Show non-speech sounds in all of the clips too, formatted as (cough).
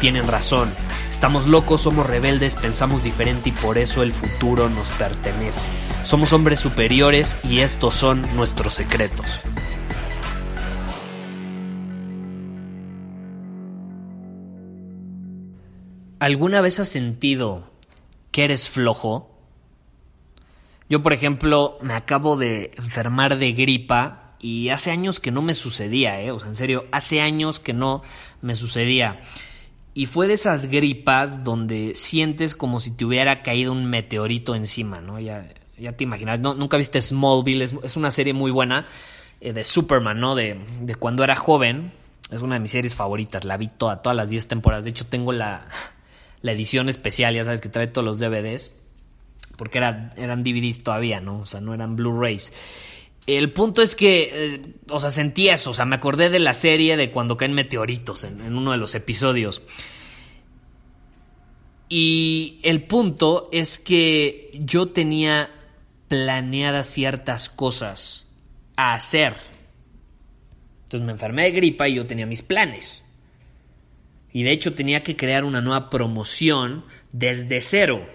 tienen razón. Estamos locos, somos rebeldes, pensamos diferente y por eso el futuro nos pertenece. Somos hombres superiores y estos son nuestros secretos. ¿Alguna vez has sentido que eres flojo? Yo, por ejemplo, me acabo de enfermar de gripa y hace años que no me sucedía, ¿eh? O sea, en serio, hace años que no me sucedía. Y fue de esas gripas donde sientes como si te hubiera caído un meteorito encima, ¿no? Ya, ya te imaginas. No, nunca viste Smallville, es, una serie muy buena eh, de Superman, ¿no? De, de, cuando era joven. Es una de mis series favoritas, la vi toda, todas las 10 temporadas. De hecho, tengo la, (laughs) la edición especial, ya sabes que trae todos los DVDs, porque era, eran DVDs todavía, ¿no? O sea, no eran Blu-rays. El punto es que, eh, o sea, sentí eso, o sea, me acordé de la serie de cuando caen meteoritos en, en uno de los episodios. Y el punto es que yo tenía planeadas ciertas cosas a hacer. Entonces me enfermé de gripa y yo tenía mis planes. Y de hecho tenía que crear una nueva promoción desde cero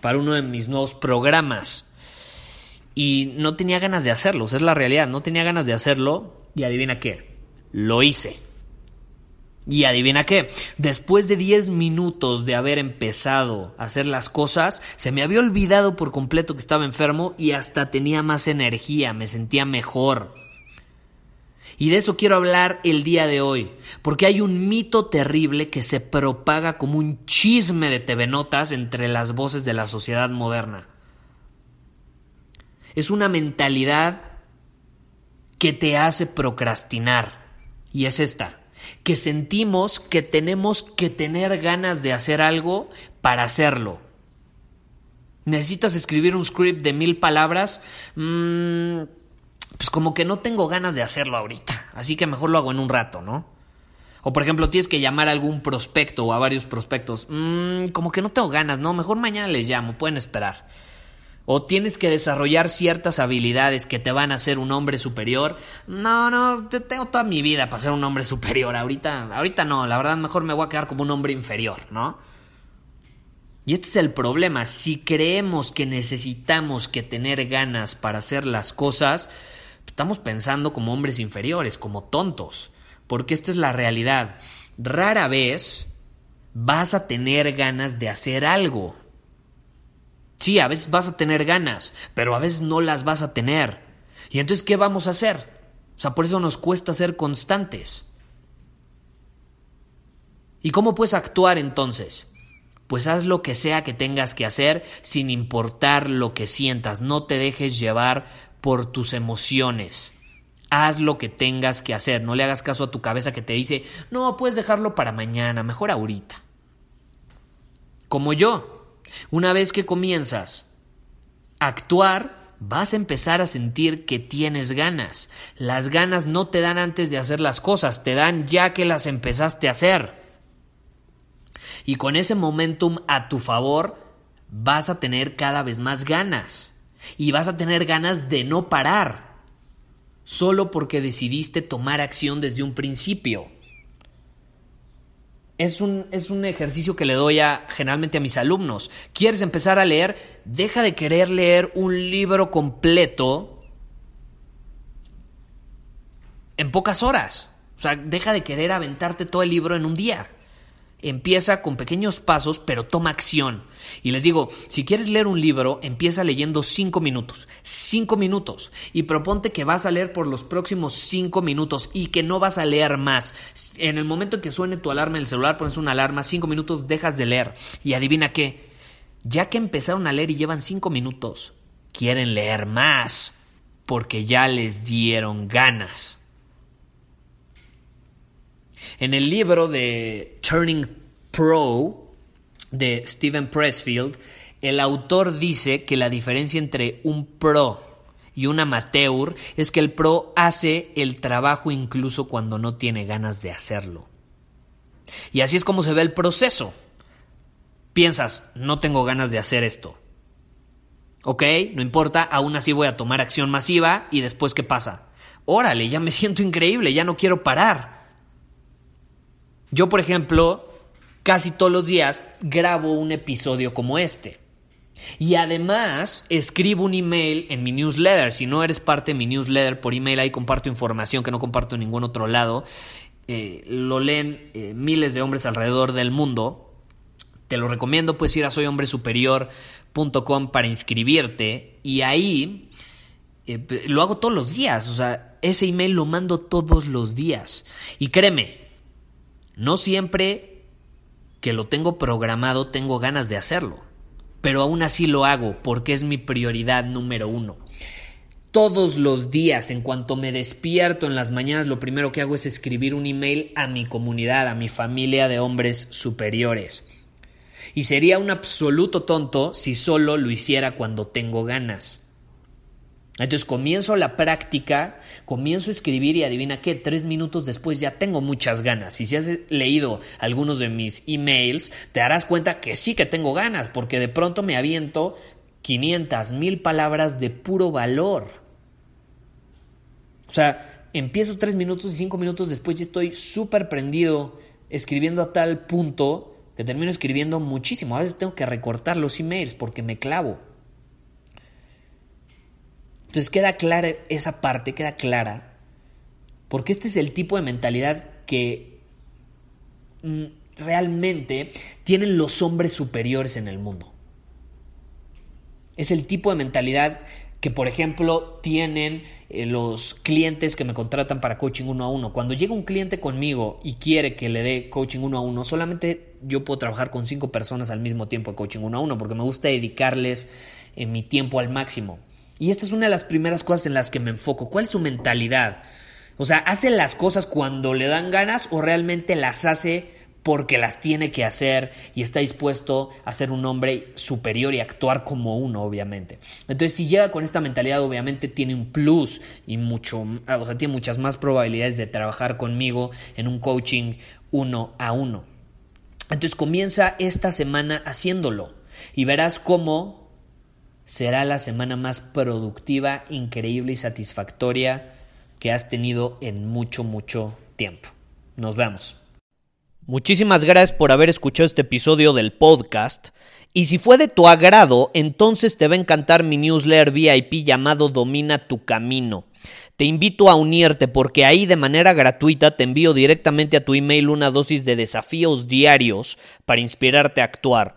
para uno de mis nuevos programas. Y no tenía ganas de hacerlo, es la realidad, no tenía ganas de hacerlo y adivina qué, lo hice. Y adivina qué, después de 10 minutos de haber empezado a hacer las cosas, se me había olvidado por completo que estaba enfermo y hasta tenía más energía, me sentía mejor. Y de eso quiero hablar el día de hoy, porque hay un mito terrible que se propaga como un chisme de TV Notas entre las voces de la sociedad moderna. Es una mentalidad que te hace procrastinar, y es esta, que sentimos que tenemos que tener ganas de hacer algo para hacerlo. ¿Necesitas escribir un script de mil palabras? Mmm pues como que no tengo ganas de hacerlo ahorita, así que mejor lo hago en un rato, ¿no? O por ejemplo, tienes que llamar a algún prospecto o a varios prospectos. Mmm, como que no tengo ganas, no, mejor mañana les llamo, pueden esperar. O tienes que desarrollar ciertas habilidades que te van a hacer un hombre superior. No, no, tengo toda mi vida para ser un hombre superior. Ahorita, ahorita no, la verdad mejor me voy a quedar como un hombre inferior, ¿no? Y este es el problema. Si creemos que necesitamos que tener ganas para hacer las cosas, Estamos pensando como hombres inferiores, como tontos, porque esta es la realidad. Rara vez vas a tener ganas de hacer algo. Sí, a veces vas a tener ganas, pero a veces no las vas a tener. ¿Y entonces qué vamos a hacer? O sea, por eso nos cuesta ser constantes. ¿Y cómo puedes actuar entonces? Pues haz lo que sea que tengas que hacer sin importar lo que sientas. No te dejes llevar por tus emociones. Haz lo que tengas que hacer, no le hagas caso a tu cabeza que te dice, no, puedes dejarlo para mañana, mejor ahorita. Como yo, una vez que comienzas a actuar, vas a empezar a sentir que tienes ganas. Las ganas no te dan antes de hacer las cosas, te dan ya que las empezaste a hacer. Y con ese momentum a tu favor, vas a tener cada vez más ganas y vas a tener ganas de no parar, solo porque decidiste tomar acción desde un principio. Es un, es un ejercicio que le doy a, generalmente a mis alumnos. ¿Quieres empezar a leer? Deja de querer leer un libro completo en pocas horas. O sea, deja de querer aventarte todo el libro en un día. Empieza con pequeños pasos, pero toma acción. Y les digo, si quieres leer un libro, empieza leyendo cinco minutos. Cinco minutos. Y proponte que vas a leer por los próximos cinco minutos y que no vas a leer más. En el momento en que suene tu alarma en el celular, pones una alarma, cinco minutos, dejas de leer. Y adivina qué. Ya que empezaron a leer y llevan cinco minutos, quieren leer más. Porque ya les dieron ganas. En el libro de Turning Pro de Steven Pressfield, el autor dice que la diferencia entre un pro y un amateur es que el pro hace el trabajo incluso cuando no tiene ganas de hacerlo. Y así es como se ve el proceso. Piensas, no tengo ganas de hacer esto. Ok, no importa, aún así voy a tomar acción masiva y después ¿qué pasa? Órale, ya me siento increíble, ya no quiero parar. Yo, por ejemplo, casi todos los días grabo un episodio como este. Y además escribo un email en mi newsletter. Si no eres parte de mi newsletter por email, ahí comparto información que no comparto en ningún otro lado. Eh, lo leen eh, miles de hombres alrededor del mundo. Te lo recomiendo, puedes ir a soyhombresuperior.com para inscribirte. Y ahí eh, lo hago todos los días. O sea, ese email lo mando todos los días. Y créeme, no siempre que lo tengo programado tengo ganas de hacerlo, pero aún así lo hago porque es mi prioridad número uno. Todos los días, en cuanto me despierto en las mañanas, lo primero que hago es escribir un email a mi comunidad, a mi familia de hombres superiores. Y sería un absoluto tonto si solo lo hiciera cuando tengo ganas. Entonces comienzo la práctica, comienzo a escribir y adivina qué, tres minutos después ya tengo muchas ganas. Y si has leído algunos de mis emails, te darás cuenta que sí que tengo ganas, porque de pronto me aviento 500, mil palabras de puro valor. O sea, empiezo tres minutos y cinco minutos después ya estoy súper prendido escribiendo a tal punto que termino escribiendo muchísimo. A veces tengo que recortar los emails porque me clavo. Entonces queda clara esa parte, queda clara, porque este es el tipo de mentalidad que mm, realmente tienen los hombres superiores en el mundo. Es el tipo de mentalidad que, por ejemplo, tienen eh, los clientes que me contratan para coaching uno a uno. Cuando llega un cliente conmigo y quiere que le dé coaching uno a uno, solamente yo puedo trabajar con cinco personas al mismo tiempo de coaching uno a uno, porque me gusta dedicarles eh, mi tiempo al máximo. Y esta es una de las primeras cosas en las que me enfoco. ¿Cuál es su mentalidad? O sea, ¿hace las cosas cuando le dan ganas o realmente las hace porque las tiene que hacer y está dispuesto a ser un hombre superior y actuar como uno, obviamente. Entonces, si llega con esta mentalidad, obviamente tiene un plus y mucho, o sea, tiene muchas más probabilidades de trabajar conmigo en un coaching uno a uno. Entonces, comienza esta semana haciéndolo y verás cómo será la semana más productiva, increíble y satisfactoria que has tenido en mucho, mucho tiempo. Nos vemos. Muchísimas gracias por haber escuchado este episodio del podcast. Y si fue de tu agrado, entonces te va a encantar mi newsletter VIP llamado Domina tu Camino. Te invito a unirte porque ahí de manera gratuita te envío directamente a tu email una dosis de desafíos diarios para inspirarte a actuar.